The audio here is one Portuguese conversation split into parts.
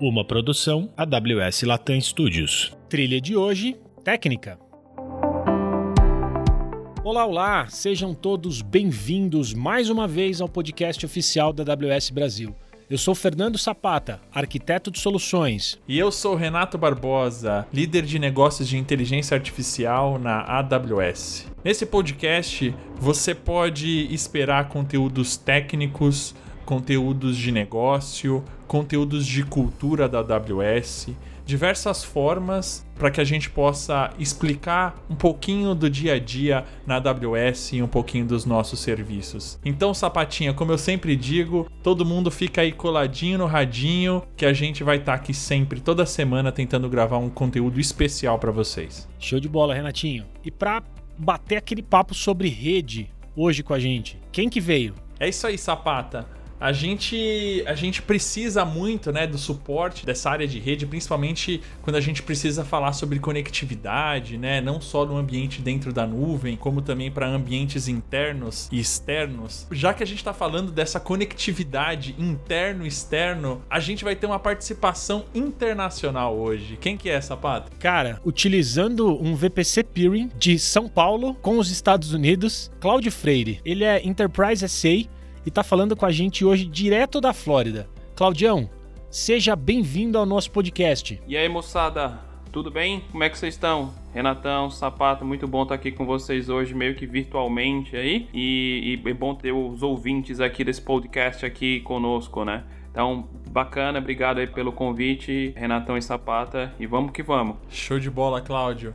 Uma produção AWS Latam Studios. Trilha de hoje, técnica. Olá, olá! Sejam todos bem-vindos mais uma vez ao podcast oficial da AWS Brasil. Eu sou Fernando Sapata, arquiteto de soluções. E eu sou Renato Barbosa, líder de negócios de inteligência artificial na AWS. Nesse podcast, você pode esperar conteúdos técnicos, conteúdos de negócio, conteúdos de cultura da AWS, diversas formas para que a gente possa explicar um pouquinho do dia a dia na AWS e um pouquinho dos nossos serviços. Então, sapatinha, como eu sempre digo, todo mundo fica aí coladinho no radinho que a gente vai estar tá aqui sempre, toda semana, tentando gravar um conteúdo especial para vocês. Show de bola, Renatinho. E para bater aquele papo sobre rede hoje com a gente, quem que veio? É isso aí, Sapata a gente, a gente precisa muito né, do suporte dessa área de rede, principalmente quando a gente precisa falar sobre conectividade, né, não só no ambiente dentro da nuvem, como também para ambientes internos e externos. Já que a gente está falando dessa conectividade interno e externo, a gente vai ter uma participação internacional hoje. Quem que é essa, Pato? Cara, utilizando um VPC Peering de São Paulo com os Estados Unidos, Cláudio Freire. Ele é Enterprise SA e está falando com a gente hoje direto da Flórida. Claudião, seja bem-vindo ao nosso podcast. E aí, moçada, tudo bem? Como é que vocês estão? Renatão, Sapato, muito bom estar aqui com vocês hoje, meio que virtualmente aí. E, e é bom ter os ouvintes aqui desse podcast aqui conosco, né? Então, bacana, obrigado aí pelo convite, Renatão e Sapata, e vamos que vamos. Show de bola, Cláudio.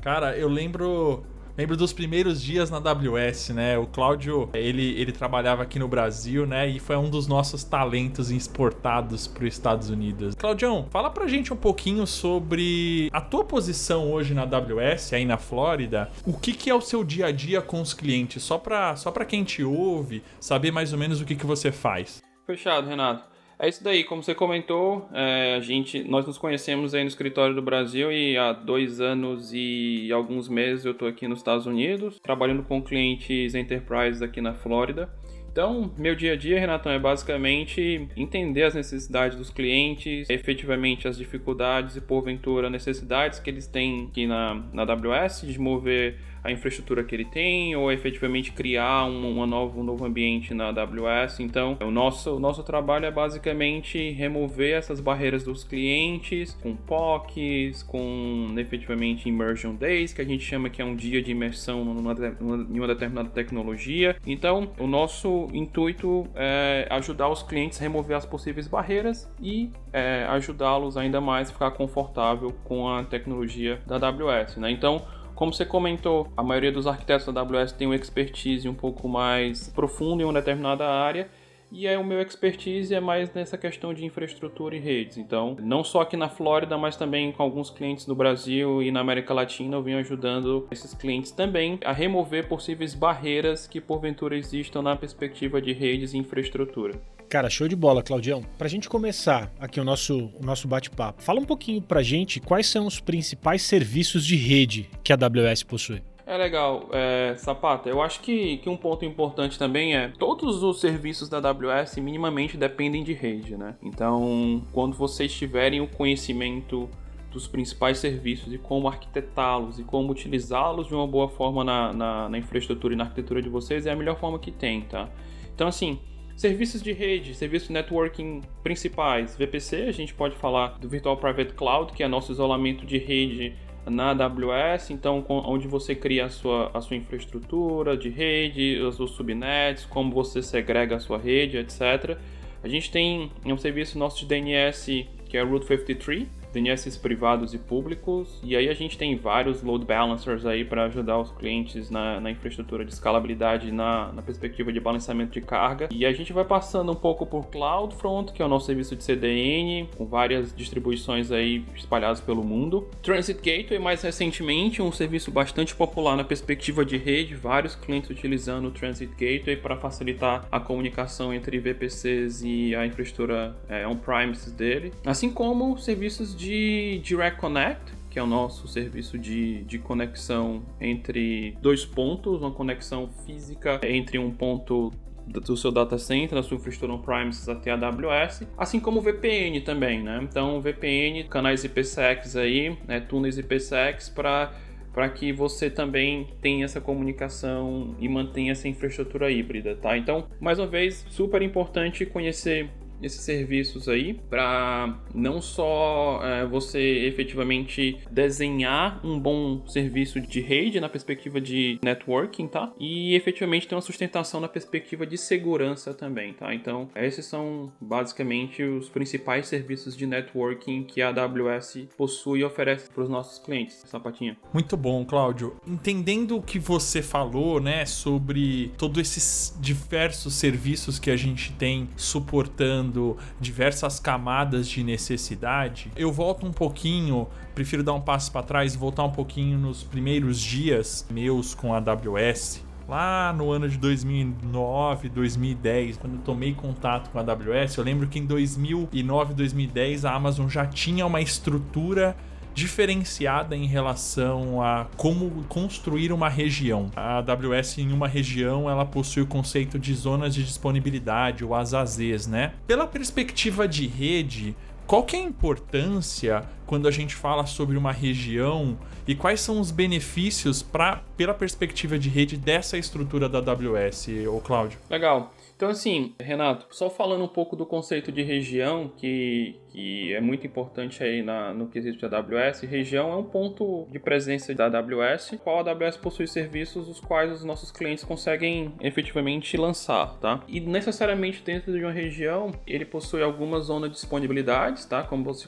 Cara, eu lembro Lembro dos primeiros dias na AWS, né? O Cláudio, ele, ele trabalhava aqui no Brasil, né? E foi um dos nossos talentos exportados para os Estados Unidos. Claudião, fala pra gente um pouquinho sobre a tua posição hoje na AWS, aí na Flórida. O que, que é o seu dia a dia com os clientes? Só para só quem te ouve, saber mais ou menos o que, que você faz. Fechado, Renato. É isso daí, como você comentou, é, a gente, nós nos conhecemos aí no escritório do Brasil e há dois anos e alguns meses eu estou aqui nos Estados Unidos, trabalhando com clientes enterprise aqui na Flórida. Então, meu dia a dia, Renatão, é basicamente entender as necessidades dos clientes, efetivamente as dificuldades e, porventura, necessidades que eles têm aqui na, na AWS, de mover a infraestrutura que ele tem ou efetivamente criar um, uma novo, um novo ambiente na AWS. Então, o nosso, o nosso trabalho é basicamente remover essas barreiras dos clientes com POCs, com efetivamente Immersion Days, que a gente chama que é um dia de imersão numa, em uma determinada tecnologia. Então, o nosso intuito é ajudar os clientes a remover as possíveis barreiras e é, ajudá-los ainda mais a ficar confortável com a tecnologia da AWS. Né? Então, como você comentou, a maioria dos arquitetos da AWS tem uma expertise um pouco mais profunda em uma determinada área e é o meu expertise é mais nessa questão de infraestrutura e redes. Então, não só aqui na Flórida, mas também com alguns clientes no Brasil e na América Latina, eu venho ajudando esses clientes também a remover possíveis barreiras que porventura existam na perspectiva de redes e infraestrutura. Cara, show de bola, Claudião. Pra gente começar aqui o nosso, o nosso bate-papo, fala um pouquinho pra gente quais são os principais serviços de rede que a AWS possui. É legal, é, Sapata. Eu acho que, que um ponto importante também é todos os serviços da AWS minimamente dependem de rede, né? Então, quando vocês tiverem o conhecimento dos principais serviços e como arquitetá-los e como utilizá-los de uma boa forma na, na, na infraestrutura e na arquitetura de vocês, é a melhor forma que tem, tá? Então, assim, Serviços de rede, serviços de networking principais, VPC, a gente pode falar do Virtual Private Cloud, que é nosso isolamento de rede na AWS, então onde você cria a sua, a sua infraestrutura de rede, os subnets, como você segrega a sua rede, etc. A gente tem um serviço nosso de DNS que é Route 53, DNS privados e públicos, e aí a gente tem vários load balancers aí para ajudar os clientes na, na, infraestrutura de escalabilidade na, na, perspectiva de balanceamento de carga. E a gente vai passando um pouco por CloudFront, que é o nosso serviço de CDN, com várias distribuições aí espalhadas pelo mundo. Transit Gateway, mais recentemente, um serviço bastante popular na perspectiva de rede, vários clientes utilizando o Transit Gateway para facilitar a comunicação entre VPCs e a infraestrutura é, on-premises dele, assim como serviços de de Direct Connect, que é o nosso serviço de, de conexão entre dois pontos, uma conexão física entre um ponto do seu data center, da sua infraestrutura on-premises até a AWS, assim como o VPN também, né? Então, VPN, canais IPsec aí, né, túneis IPsec para para que você também tenha essa comunicação e mantenha essa infraestrutura híbrida, tá? Então, mais uma vez, super importante conhecer esses serviços aí para não só é, você efetivamente desenhar um bom serviço de rede na perspectiva de networking, tá? E efetivamente ter uma sustentação na perspectiva de segurança também, tá? Então, esses são basicamente os principais serviços de networking que a AWS possui e oferece para os nossos clientes. Sapatinha. Muito bom, Cláudio. Entendendo o que você falou, né, sobre todos esses diversos serviços que a gente tem suportando diversas camadas de necessidade, eu volto um pouquinho, prefiro dar um passo para trás e voltar um pouquinho nos primeiros dias meus com a AWS. Lá no ano de 2009, 2010, quando eu tomei contato com a AWS, eu lembro que em 2009, 2010 a Amazon já tinha uma estrutura diferenciada em relação a como construir uma região. A AWS em uma região ela possui o conceito de zonas de disponibilidade, ou as AZs, né? Pela perspectiva de rede, qual que é a importância quando a gente fala sobre uma região e quais são os benefícios para pela perspectiva de rede dessa estrutura da AWS, ô Cláudio? Legal. Então, assim, Renato, só falando um pouco do conceito de região, que, que é muito importante aí na, no quesito de AWS, região é um ponto de presença da AWS, qual a AWS possui serviços os quais os nossos clientes conseguem efetivamente lançar, tá? E necessariamente dentro de uma região, ele possui algumas zonas de disponibilidades, tá? Como você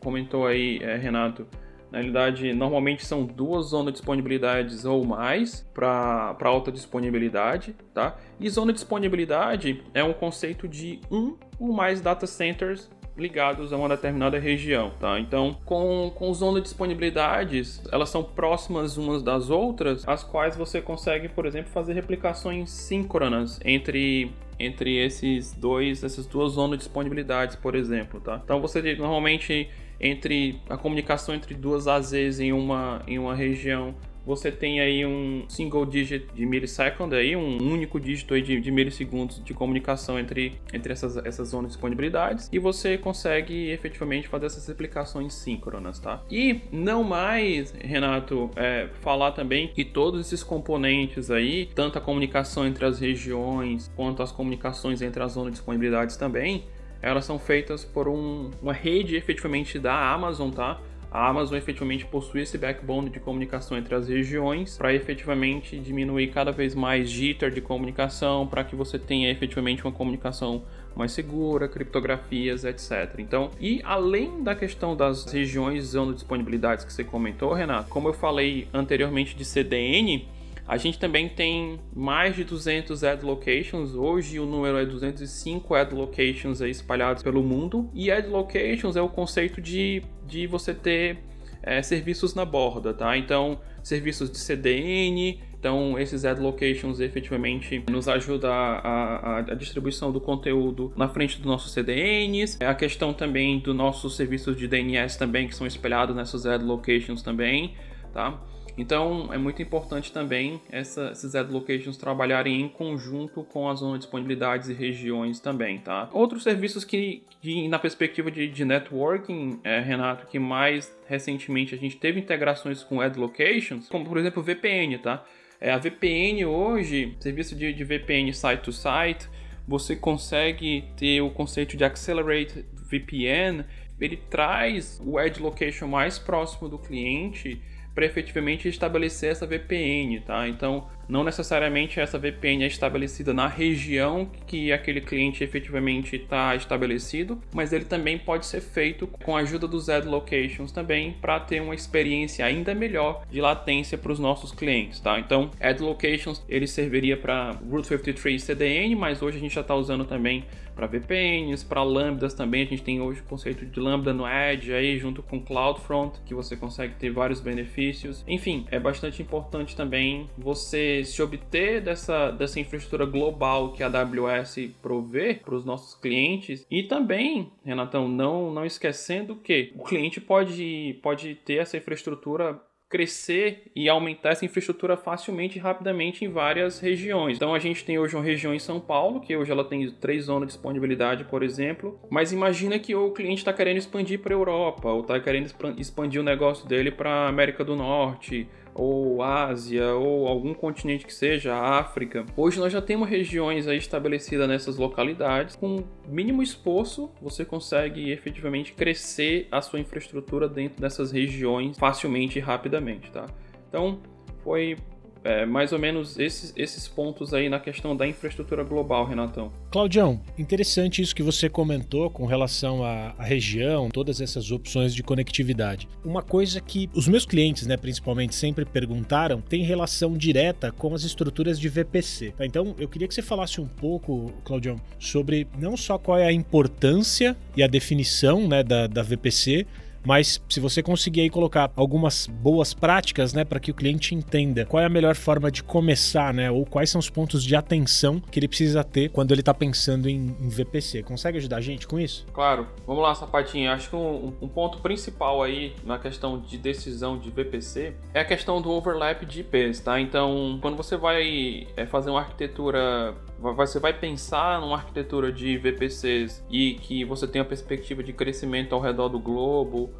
comentou aí, é, Renato, na realidade, normalmente são duas zonas de disponibilidades ou mais para alta disponibilidade, tá? E zona de disponibilidade é um conceito de um ou mais data centers ligados a uma determinada região, tá? Então, com, com zona de disponibilidades, elas são próximas umas das outras, as quais você consegue, por exemplo, fazer replicações síncronas entre entre esses dois, essas duas zonas de disponibilidades, por exemplo, tá? Então você normalmente entre a comunicação entre duas AZs em uma, em uma região você tem aí um single digit de millisecond, aí, um único dígito aí de, de milissegundos de comunicação entre, entre essas, essas zonas de disponibilidades e você consegue efetivamente fazer essas replicações síncronas, tá? E não mais, Renato, é, falar também que todos esses componentes aí, tanto a comunicação entre as regiões quanto as comunicações entre as zonas de disponibilidades também, elas são feitas por um, uma rede efetivamente da Amazon, tá? A Amazon efetivamente possui esse backbone de comunicação entre as regiões para efetivamente diminuir cada vez mais jitter de comunicação, para que você tenha efetivamente uma comunicação mais segura, criptografias, etc. Então, e além da questão das regiões de disponibilidades que você comentou, Renato, como eu falei anteriormente de CDN, a gente também tem mais de 200 ad locations. Hoje o número é 205 ad locations espalhados pelo mundo. E ad locations é o conceito de, de você ter é, serviços na borda, tá? Então, serviços de CDN. Então, esses ad locations efetivamente nos ajudam a, a, a, distribuição do conteúdo na frente dos nossos CDNs. A questão também dos nossos serviços de DNS também, que são espelhados nessas ad locations também, tá? Então é muito importante também essa, esses ad locations trabalharem em conjunto com as zonas de disponibilidades e regiões também, tá? Outros serviços que, que na perspectiva de, de networking, é, Renato, que mais recentemente a gente teve integrações com ad locations, como por exemplo VPN, tá? É, a VPN hoje, serviço de, de VPN site to site, você consegue ter o conceito de Accelerate VPN, ele traz o edge location mais próximo do cliente para efetivamente estabelecer essa VPN, tá? Então, não necessariamente essa VPN é estabelecida na região que aquele cliente efetivamente está estabelecido, mas ele também pode ser feito com a ajuda dos ad locations também para ter uma experiência ainda melhor de latência para os nossos clientes, tá? Então, ad locations ele serviria para Route 53 CDN, mas hoje a gente já está usando também para VPNs, para lambdas também. A gente tem hoje o conceito de lambda no Edge aí junto com CloudFront, que você consegue ter vários benefícios. Enfim, é bastante importante também você se obter dessa, dessa infraestrutura global que a AWS provê para os nossos clientes e também, Renatão, não não esquecendo que o cliente pode pode ter essa infraestrutura crescer e aumentar essa infraestrutura facilmente e rapidamente em várias regiões. Então a gente tem hoje uma região em São Paulo, que hoje ela tem três zonas de disponibilidade, por exemplo, mas imagina que o cliente está querendo expandir para a Europa, ou está querendo expandir o negócio dele para a América do Norte, ou Ásia, ou algum continente que seja, África. Hoje nós já temos regiões aí estabelecidas nessas localidades. Com mínimo esforço, você consegue efetivamente crescer a sua infraestrutura dentro dessas regiões facilmente e rapidamente, tá? Então, foi é, mais ou menos esses, esses pontos aí na questão da infraestrutura global, Renatão. Claudião, interessante isso que você comentou com relação à, à, região, todas essas opções de conectividade. Uma coisa que os meus clientes, né, principalmente, sempre perguntaram tem relação direta com as estruturas de VPC. Tá? Então, eu queria que você falasse um pouco, Claudião, sobre não só qual é a importância e a definição né, da, da VPC, mas se você conseguir aí colocar algumas boas práticas, né, para que o cliente entenda qual é a melhor forma de começar, né, ou quais são os pontos de atenção que ele precisa ter quando ele está pensando em, em, VPC. Consegue ajudar a gente com isso? Claro. Vamos lá, Sapatinho. Acho que um, um, ponto principal aí na questão de decisão de VPC é a questão do overlap de IPs, tá? Então, quando você vai é, fazer uma arquitetura você vai pensar numa arquitetura de VPCs e que você tem a perspectiva de crescimento ao redor do globo,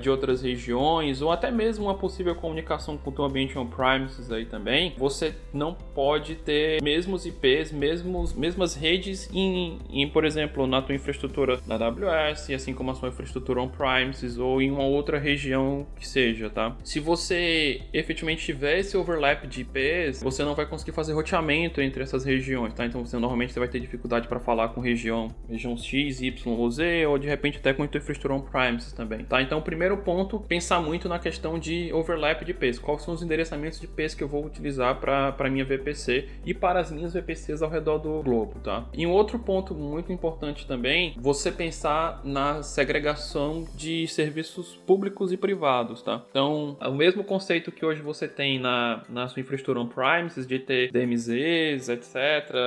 de outras regiões, ou até mesmo uma possível comunicação com o teu ambiente on-premises aí também, você não pode ter mesmos IPs, mesmos, mesmas redes em, em, por exemplo, na tua infraestrutura na AWS, assim como a sua infraestrutura on-premises ou em uma outra região que seja, tá? Se você efetivamente tiver esse overlap de IPs, você não vai conseguir fazer roteamento entre essas regiões, tá? Então você normalmente você vai ter dificuldade para falar com região, região X, Y ou Z, ou de repente até com a tua infraestrutura on-premises também, tá? Então primeiro ponto, pensar muito na questão de overlap de IPs. Quais são os endereçamentos de IPs que eu vou utilizar para minha VPC e para as minhas VPCs ao redor do globo, tá? E um outro ponto muito importante também, você pensar na segregação de serviços públicos e privados, tá? Então, o mesmo conceito que hoje você tem na, na sua infraestrutura on-premises, de ter DMZs, etc.,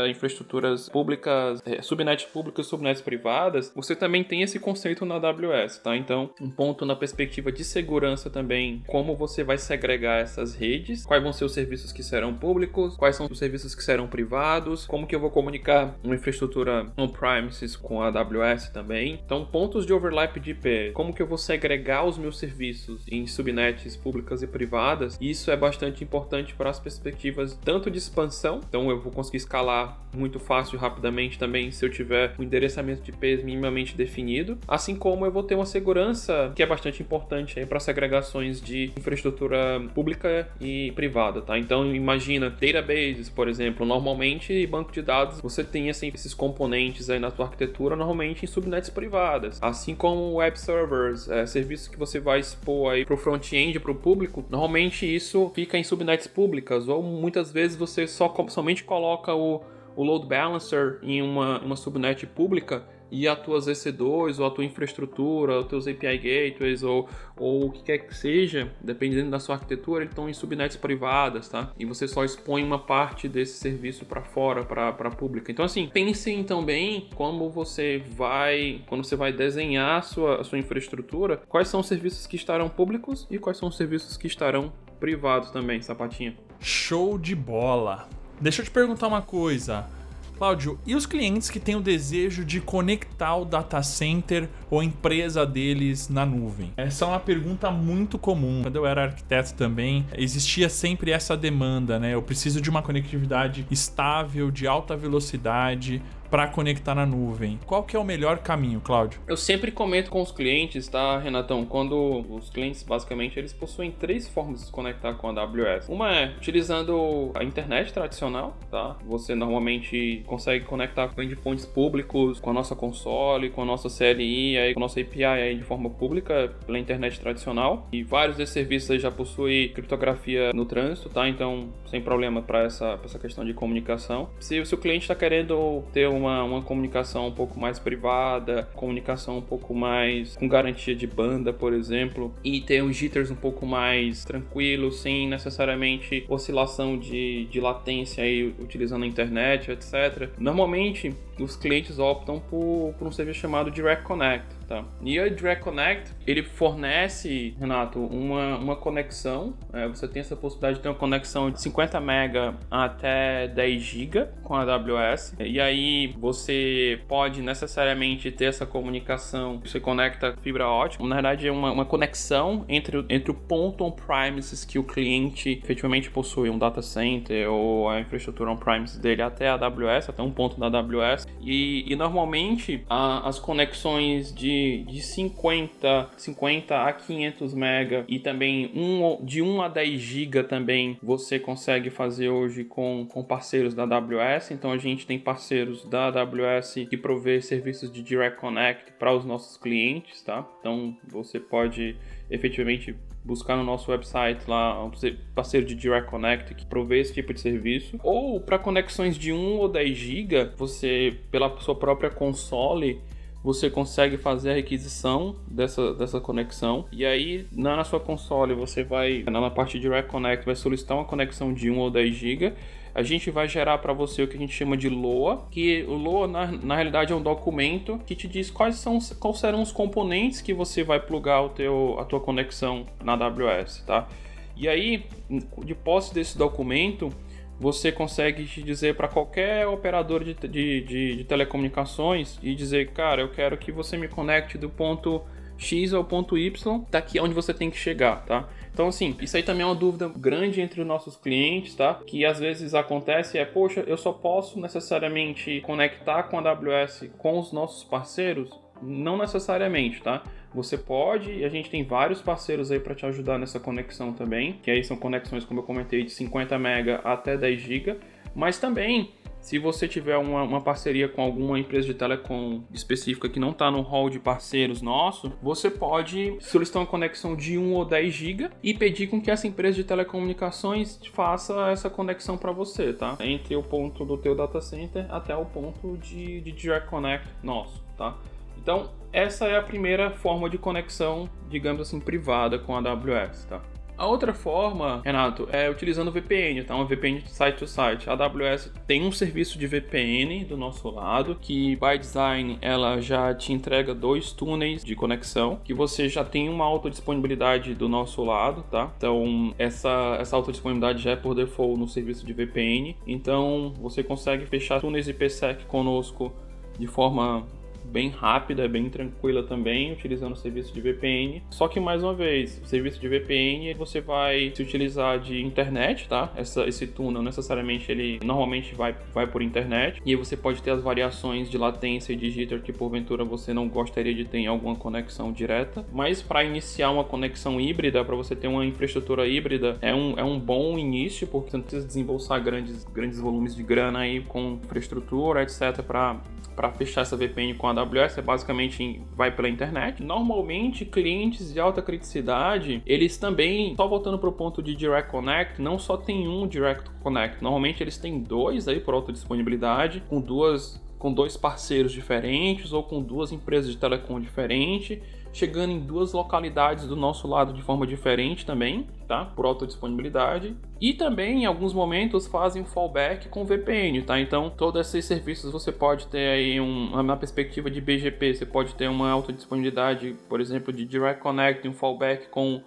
infraestruturas públicas, é, subnets públicas e subnets privadas, você também tem esse conceito na AWS, tá? Então, um ponto na perspectiva de segurança também, como você vai segregar essas redes, quais vão ser os serviços que serão públicos, quais são os serviços que serão privados, como que eu vou comunicar uma infraestrutura on-premises com a AWS também. Então, pontos de overlap de IP, como que eu vou segregar os meus serviços em subnets públicas e privadas, isso é bastante importante para as perspectivas tanto de expansão, então eu vou conseguir escalar muito fácil rapidamente também se eu tiver um endereçamento de IPs minimamente definido, assim como eu vou ter uma segurança que é bastante importante para segregações de infraestrutura pública e privada, tá? Então imagina databases, por exemplo, normalmente banco de dados você tem assim, esses componentes aí na sua arquitetura normalmente em subnets privadas, assim como web servers, é, serviços que você vai expor aí para o front-end para o público, normalmente isso fica em subnets públicas ou muitas vezes você só somente coloca o, o load balancer em uma, uma subnet pública e as tuas EC2 ou a tua infraestrutura, os teus API gateways ou, ou o que quer que seja, dependendo da sua arquitetura, eles estão em subnets privadas, tá? E você só expõe uma parte desse serviço para fora, para pública. Então, assim, pense também como você vai, quando você vai desenhar a sua, a sua infraestrutura, quais são os serviços que estarão públicos e quais são os serviços que estarão privados também, sapatinha. Show de bola! Deixa eu te perguntar uma coisa. Cláudio, e os clientes que têm o desejo de conectar o data center ou a empresa deles na nuvem? Essa é uma pergunta muito comum. Quando eu era arquiteto também, existia sempre essa demanda, né? Eu preciso de uma conectividade estável, de alta velocidade, para conectar na nuvem. Qual que é o melhor caminho, Cláudio? Eu sempre comento com os clientes, tá, Renatão? Quando os clientes, basicamente, eles possuem três formas de se conectar com a AWS. Uma é utilizando a internet tradicional, tá? Você normalmente consegue conectar com endpoints públicos, com a nossa console, com a nossa CLI, aí, com a nossa API aí de forma pública pela internet tradicional. E vários desses serviços aí já possuem criptografia no trânsito, tá? Então, sem problema para essa, essa questão de comunicação. Se, se o cliente está querendo ter uma, uma comunicação um pouco mais privada, comunicação um pouco mais com garantia de banda, por exemplo, e ter um jitters um pouco mais tranquilo, sem necessariamente oscilação de, de latência aí, utilizando a internet, etc. Normalmente os clientes optam por, por um serviço chamado Direct Connect. Tá. E o Direct Connect, ele fornece, Renato, uma, uma conexão. É, você tem essa possibilidade de ter uma conexão de 50 MB até 10 GB com a AWS. E aí você pode necessariamente ter essa comunicação. Você conecta fibra ótica. Na verdade, é uma, uma conexão entre, entre o ponto on-premises que o cliente efetivamente possui, um data center ou a infraestrutura on-premises dele até a AWS, até um ponto da AWS. E, e normalmente a, as conexões de de, 50, 50 a 500 mega e também um, de 1 a 10 GB também você consegue fazer hoje com, com parceiros da AWS. Então a gente tem parceiros da AWS que provê serviços de Direct Connect para os nossos clientes, tá? Então você pode efetivamente buscar no nosso website lá um parceiro de Direct Connect que provê esse tipo de serviço. Ou para conexões de 1 ou 10 GB, você pela sua própria console você consegue fazer a requisição dessa, dessa conexão. E aí, na, sua console, você vai, na parte de Direct Connect, vai solicitar uma conexão de 1 ou 10 GB. A gente vai gerar para você o que a gente chama de LOA, que o LOA na, na realidade é um documento que te diz quais são quais serão os componentes que você vai plugar o teu, a tua conexão na AWS, tá? E aí, de posse desse documento, você consegue dizer para qualquer operador de, de, de, de, telecomunicações e dizer, cara, eu quero que você me conecte do ponto X ao ponto Y, daqui onde você tem que chegar, tá? Então, assim, isso aí também é uma dúvida grande entre os nossos clientes, tá? Que às vezes acontece é, poxa, eu só posso necessariamente conectar com a AWS com os nossos parceiros? Não necessariamente, tá? Você pode, e a gente tem vários parceiros aí para te ajudar nessa conexão também, que aí são conexões, como eu comentei, de 50 MB até 10 GB, mas também se você tiver uma, uma, parceria com alguma empresa de telecom específica que não está no hall de parceiros nosso, você pode solicitar uma conexão de 1 ou 10 GB e pedir com que essa empresa de telecomunicações faça essa conexão para você, tá? Entre o ponto do teu data center até o ponto de, de Direct Connect nosso, tá? Então, essa é a primeira forma de conexão, digamos assim, privada com a AWS, tá? A outra forma, Renato, é utilizando VPN, tá? Uma VPN site to site. A AWS tem um serviço de VPN do nosso lado, que by design ela já te entrega dois túneis de conexão, que você já tem uma autodisponibilidade do nosso lado, tá? Então, essa, essa autodisponibilidade já é por default no serviço de VPN. Então, você consegue fechar túneis IPsec conosco de forma bem rápida, bem tranquila também, utilizando o serviço de VPN. Só que mais uma vez, o serviço de VPN você vai se utilizar de internet, tá? Essa, esse túnel necessariamente ele normalmente vai, vai por internet e aí você pode ter as variações de latência e de jitter que porventura você não gostaria de ter em alguma conexão direta. Mas para iniciar uma conexão híbrida, para você ter uma infraestrutura híbrida, é um, é um bom início porque você não precisa desembolsar grandes, grandes volumes de grana aí com infraestrutura, etc, para para fechar essa VPN com a AWS é basicamente vai pela internet. Normalmente, clientes de alta criticidade, eles também, só voltando para o ponto de Direct Connect, não só tem um Direct Connect, normalmente eles têm dois aí por alta disponibilidade, com duas com dois parceiros diferentes ou com duas empresas de telecom diferentes chegando em duas localidades do nosso lado de forma diferente também, tá? Por alta disponibilidade. E também, em alguns momentos, fazem fallback com VPN, tá? Então, todos esses serviços você pode ter aí um, na perspectiva de BGP, você pode ter uma alta disponibilidade, por exemplo, de Direct Connect, um fallback com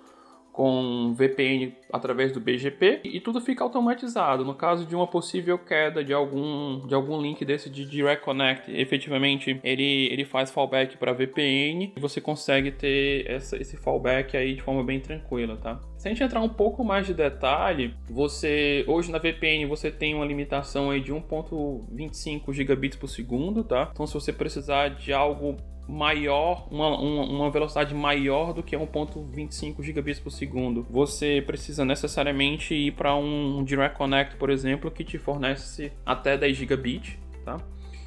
com VPN através do BGP e tudo fica automatizado. No caso de uma possível queda de algum, de algum link desse de Direct Connect, efetivamente ele, ele faz fallback para VPN e você consegue ter essa, esse fallback aí de forma bem tranquila, tá? Se a gente entrar um pouco mais de detalhe, você hoje na VPN você tem uma limitação aí de 1.25 gigabits por segundo, tá? Então se você precisar de algo maior, uma, uma, uma, velocidade maior do que 1.25 gigabits por segundo. Você precisa necessariamente ir para um Direct Connect, por exemplo, que te fornece até 10 gigabits, tá?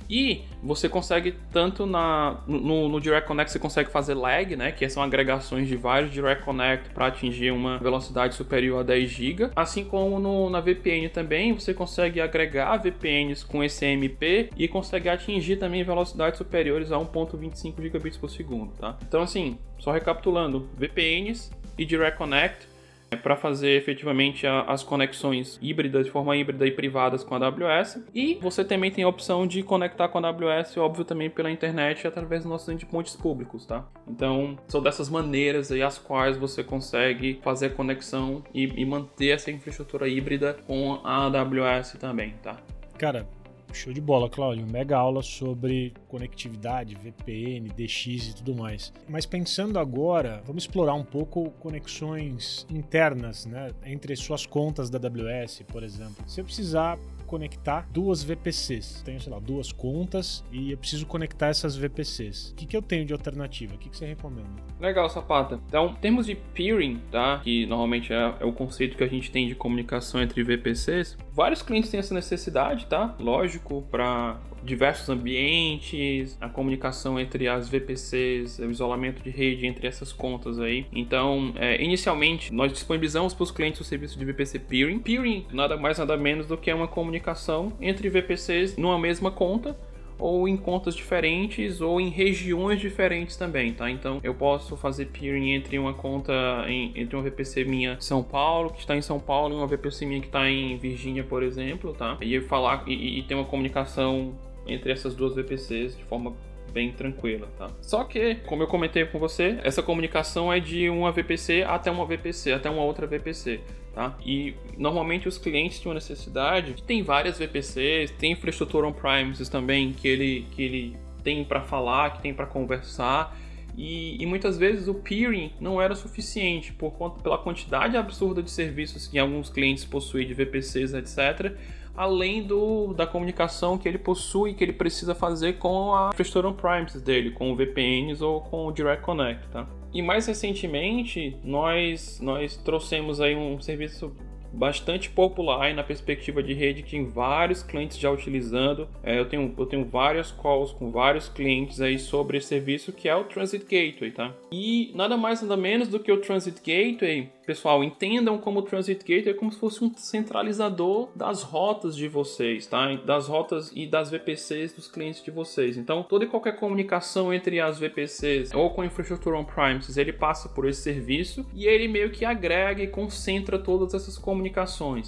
E você consegue tanto na no, no, Direct Connect você consegue fazer lag, né, que são agregações de vários Direct Connect para atingir uma velocidade superior a 10 GB, assim como no, na VPN também você consegue agregar VPNs com esse MP e consegue atingir também velocidades superiores a 1.25 gigabits por segundo, tá? Então assim, só recapitulando, VPNs e Direct Connect para fazer efetivamente a, as conexões híbridas, de forma híbrida e privadas com a AWS. E você também tem a opção de conectar com a AWS, óbvio, também pela internet através dos nossos endpoints públicos, tá? Então, são dessas maneiras aí as quais você consegue fazer conexão e, e manter essa infraestrutura híbrida com a AWS também, tá? Cara, Show de bola, Cláudio. Mega aula sobre conectividade, VPN, DX e tudo mais. Mas pensando agora, vamos explorar um pouco conexões internas, né? Entre suas contas da AWS, por exemplo. Se eu precisar conectar duas VPCs. Tenho, sei lá, duas contas e eu preciso conectar essas VPCs. O que, que eu tenho de alternativa? O que, que você recomenda? Legal, Sapata. Então, em termos de peering, tá? Que normalmente é, é o conceito que a gente tem de comunicação entre VPCs. Vários clientes têm essa necessidade, tá? Lógico, para diversos ambientes, a comunicação entre as VPCs, o isolamento de rede entre essas contas aí. Então, é, inicialmente, nós disponibilizamos para os clientes o serviço de VPC Peering. Peering nada mais nada menos do que uma comunicação entre VPCs numa mesma conta ou em contas diferentes ou em regiões diferentes também, tá? Então eu posso fazer peering entre uma conta em, entre uma VPC minha São Paulo, que está em São Paulo, e uma VPC minha que está em Virgínia, por exemplo, tá? E falar e, e ter uma comunicação entre essas duas VPCs de forma bem tranquila, tá? Só que, como eu comentei com você, essa comunicação é de uma VPC até uma VPC, até uma outra VPC, tá? E normalmente os clientes têm uma necessidade, tem várias VPCs, tem infraestrutura on-premises também que ele que ele tem para falar, que tem para conversar. E, e, muitas vezes o peering não era suficiente por conta pela quantidade absurda de serviços que alguns clientes possuem de VPCs, etc além do, da comunicação que ele possui, que ele precisa fazer com a infraestrutura on-premises dele, com VPNs ou com o Direct Connect, tá? E mais recentemente, nós, nós trouxemos aí um serviço bastante popular aí na perspectiva de rede, tem vários clientes já utilizando. É, eu, tenho, eu tenho várias calls com vários clientes aí sobre esse serviço que é o Transit Gateway, tá? E nada mais nada menos do que o Transit Gateway pessoal, entendam como o Transit Gateway é como se fosse um centralizador das rotas de vocês, tá? Das rotas e das VPCs dos clientes de vocês. Então, toda e qualquer comunicação entre as VPCs ou com a infraestrutura on-premises, ele passa por esse serviço e ele meio que agrega e concentra todas essas comunicações,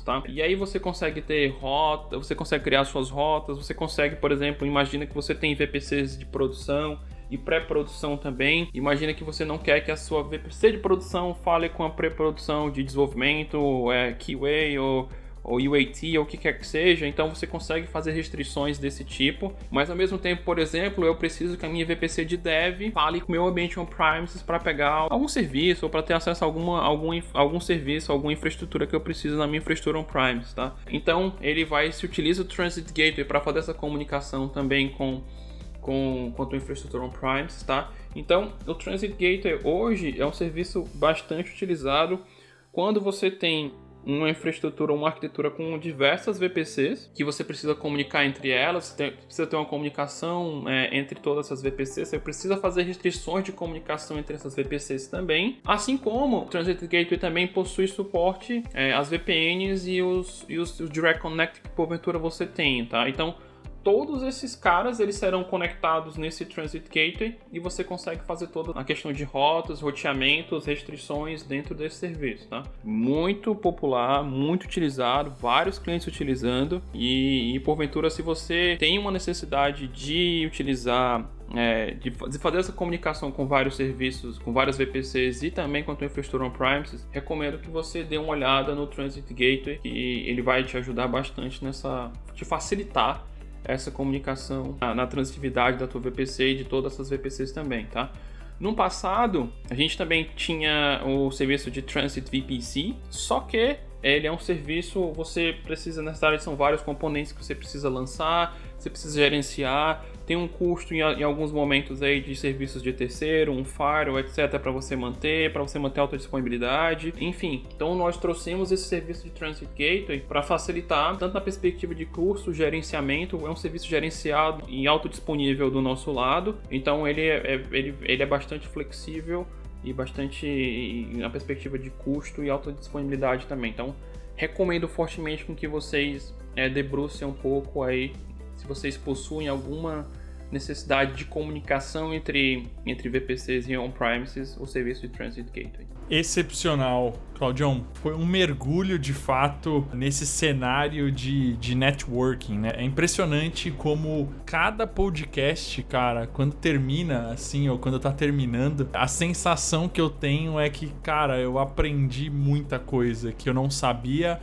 tá? E aí você consegue ter rota, você consegue criar suas rotas, você consegue, por exemplo, imagina que você tem VPCs de produção e pré-produção também. Imagina que você não quer que a sua VPC de produção fale com a pré-produção de desenvolvimento, é, QA ou ou UAT ou o que quer que seja, então você consegue fazer restrições desse tipo, mas ao mesmo tempo, por exemplo, eu preciso que a minha VPC de dev fale com o meu ambiente on-premises para pegar algum serviço ou para ter acesso a alguma, algum, algum serviço, alguma infraestrutura que eu preciso na minha infraestrutura on-premises, tá? Então, ele vai se utiliza o Transit Gateway para fazer essa comunicação também com com, com a infraestrutura on-premise, tá? Então, o Transit Gateway hoje é um serviço bastante utilizado quando você tem uma infraestrutura, uma arquitetura com diversas VPCs que você precisa comunicar entre elas, você precisa ter uma comunicação é, entre todas essas VPCs, você precisa fazer restrições de comunicação entre essas VPCs também, assim como o Transit Gateway também possui suporte é, às VPNs e os, e os, os Direct Connect que porventura você tem, tá? Então todos esses caras eles serão conectados nesse Transit Gateway e você consegue fazer toda a questão de rotas, roteamentos, restrições dentro desse serviço, tá? Muito popular, muito utilizado, vários clientes utilizando e, e porventura se você tem uma necessidade de utilizar é, de, fazer essa comunicação com vários serviços, com várias VPCs e também com a tua infraestrutura on-premises, recomendo que você dê uma olhada no Transit Gateway, que ele vai te ajudar bastante nessa, te facilitar essa comunicação na, na transitividade da tua VPC e de todas essas VPCs também, tá? No passado, a gente também tinha o serviço de Transit VPC, só que ele é um serviço, você precisa, nessa área são vários componentes que você precisa lançar, você precisa gerenciar, tem um custo em, em, alguns momentos aí de serviços de terceiro, um firewall, etc, para você manter, para você manter alta disponibilidade, enfim. Então nós trouxemos esse serviço de Transit Gateway para facilitar tanto na perspectiva de custo, gerenciamento, é um serviço gerenciado e autodisponível do nosso lado. Então ele é, é ele, ele é bastante flexível e bastante na perspectiva de custo e alta disponibilidade também. Então recomendo fortemente com que vocês é, debrucem um pouco aí se vocês possuem alguma necessidade de comunicação entre, entre VPCs e on-premises, o serviço de Transit Gateway. Excepcional, Claudião. Foi um mergulho de fato nesse cenário de, de networking, né? É impressionante como cada podcast, cara, quando termina assim, ou quando tá terminando, a sensação que eu tenho é que, cara, eu aprendi muita coisa que eu não sabia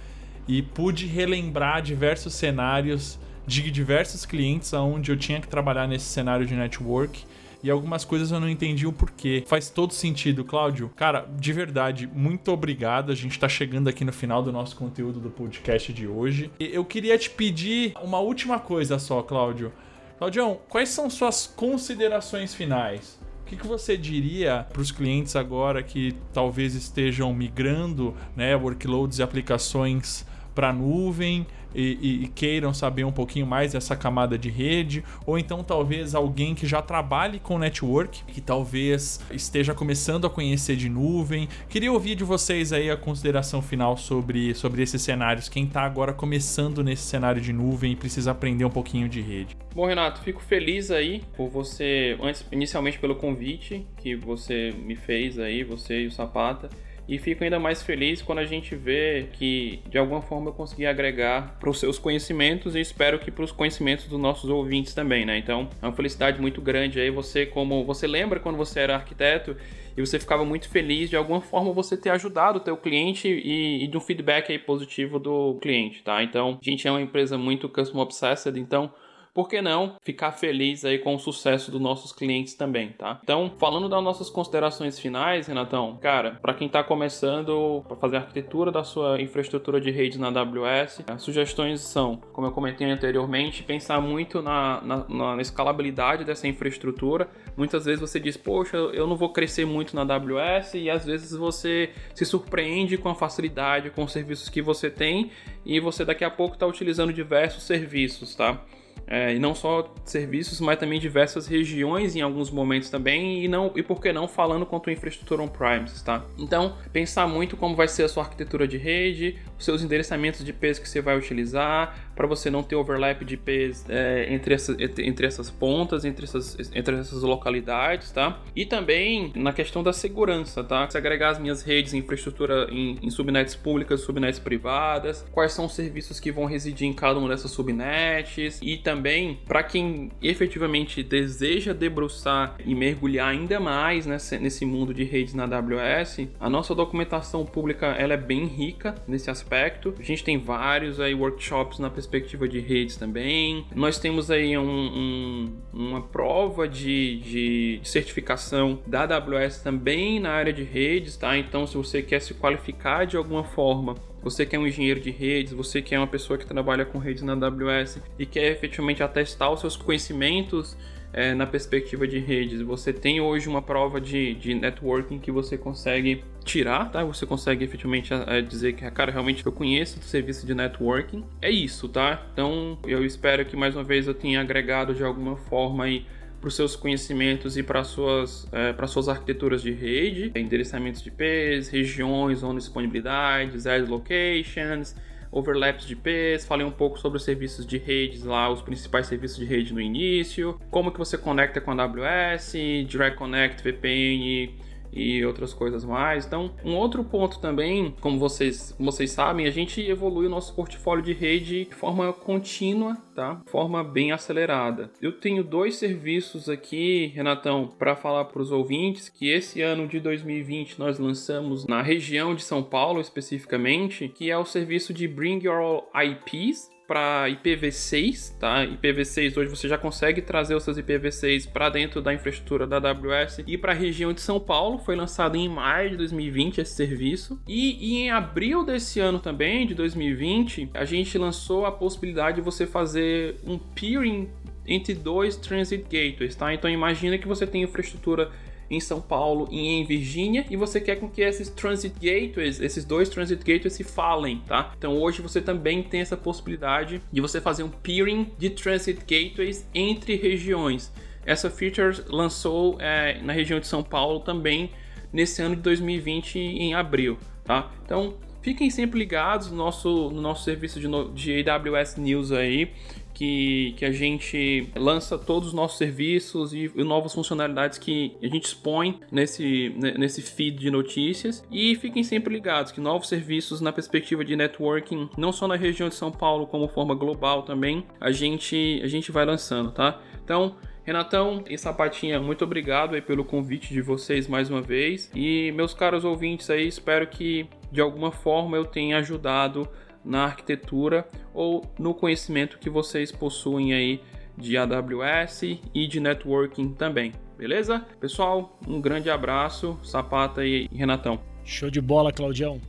e pude relembrar diversos cenários de diversos clientes aonde eu tinha que trabalhar nesse cenário de network e algumas coisas eu não entendi o porquê. Faz todo sentido, Cláudio. Cara, de verdade, muito obrigado. A gente tá chegando aqui no final do nosso conteúdo do podcast de hoje. E eu queria te pedir uma última coisa só, Cláudio. Claudião, quais são suas considerações finais? O que, que você diria para os clientes agora que talvez estejam migrando né, workloads e aplicações para a nuvem e, e, queiram saber um pouquinho mais dessa camada de rede, ou então talvez alguém que já trabalhe com network, que talvez esteja começando a conhecer de nuvem. Queria ouvir de vocês aí a consideração final sobre, sobre esses cenários, quem está agora começando nesse cenário de nuvem e precisa aprender um pouquinho de rede. Bom, Renato, fico feliz aí por você, inicialmente pelo convite que você me fez aí, você e o Sapata. E fico ainda mais feliz quando a gente vê que de alguma forma eu consegui agregar para os seus conhecimentos e espero que para os conhecimentos dos nossos ouvintes também, né? Então é uma felicidade muito grande aí você como você lembra quando você era arquiteto e você ficava muito feliz de alguma forma você ter ajudado o teu cliente e, e de um feedback aí positivo do cliente, tá? Então a gente é uma empresa muito customer obsessed, então por que não ficar feliz aí com o sucesso dos nossos clientes também, tá? Então, falando das nossas considerações finais, Renatão, cara, para quem está começando para fazer a arquitetura da sua infraestrutura de redes na AWS, as sugestões são, como eu comentei anteriormente, pensar muito na, na, na escalabilidade dessa infraestrutura. Muitas vezes você diz, poxa, eu não vou crescer muito na AWS e às vezes você se surpreende com a facilidade, com os serviços que você tem e você daqui a pouco está utilizando diversos serviços, tá? É, e não só serviços, mas também diversas regiões em alguns momentos também, e não e por que não falando quanto à infraestrutura on-premises, tá? Então, pensar muito como vai ser a sua arquitetura de rede, os seus endereçamentos de IPs que você vai utilizar, para você não ter overlap de IPs é, entre, essa, entre essas pontas, entre essas, entre essas localidades, tá? E também na questão da segurança, tá? Se agregar as minhas redes, infraestrutura em, em subnets públicas, subnets privadas, quais são os serviços que vão residir em cada uma dessas subnets e também para quem efetivamente deseja debruçar e mergulhar ainda mais nesse mundo de redes na AWS, a nossa documentação pública ela é bem rica nesse aspecto. A gente tem vários aí workshops na perspectiva de redes também. Nós temos aí um, um, uma prova de, de, certificação da AWS também na área de redes, tá? Então, se você quer se qualificar de alguma forma você que é um engenheiro de redes, você que é uma pessoa que trabalha com redes na AWS e quer efetivamente atestar os seus conhecimentos é, na perspectiva de redes, você tem hoje uma prova de, de networking que você consegue tirar, tá? Você consegue efetivamente é, dizer que, cara, realmente eu conheço o serviço de networking. É isso, tá? Então eu espero que mais uma vez eu tenha agregado de alguma forma aí para os seus conhecimentos e para suas é, para suas arquiteturas de rede, endereçamentos de IPs, regiões, zona de disponibilidade, edge locations, overlaps de IPs, falei um pouco sobre os serviços de redes lá, os principais serviços de rede no início, como que você conecta com a AWS, Direct Connect, VPN, e outras coisas mais. Então, um outro ponto também, como vocês, vocês sabem, a gente evolui o nosso portfólio de rede de forma contínua, tá? De forma bem acelerada. Eu tenho dois serviços aqui, Renatão, para falar para os ouvintes que esse ano de 2020 nós lançamos na região de São Paulo especificamente, que é o serviço de Bring Your IPs, para IPv6, tá? IPv6 hoje você já consegue trazer os seus IPv6 para dentro da infraestrutura da AWS e para a região de São Paulo. Foi lançado em maio de 2020 esse serviço. E, e, em abril desse ano também, de 2020, a gente lançou a possibilidade de você fazer um peering entre dois transit gateways, tá? Então imagina que você tem infraestrutura em São Paulo e em Virgínia e você quer com que esses transit gateways, esses dois transit gateways se falem, tá? Então hoje você também tem essa possibilidade de você fazer um peering de transit gateways entre regiões. Essa feature lançou é, na região de São Paulo também nesse ano de 2020 em abril, tá? Então fiquem sempre ligados no nosso, no nosso serviço de, de AWS News aí que, que a gente lança todos os nossos serviços e, e novas funcionalidades que a gente expõe nesse, nesse feed de notícias. E fiquem sempre ligados que novos serviços na perspectiva de networking, não só na região de São Paulo, como forma global também, a gente, a gente vai lançando, tá? Então, Renatão e Sapatinha, muito obrigado aí pelo convite de vocês mais uma vez. E meus caros ouvintes aí, espero que de alguma forma eu tenha ajudado na arquitetura ou no conhecimento que vocês possuem aí de AWS e de networking também. Beleza? Pessoal, um grande abraço, Sapata e Renatão. Show de bola, Claudião.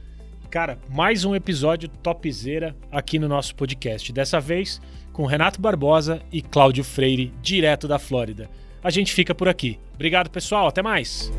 Cara, mais um episódio topzera aqui no nosso podcast. Dessa vez com Renato Barbosa e Cláudio Freire, direto da Flórida. A gente fica por aqui. Obrigado, pessoal. Até mais.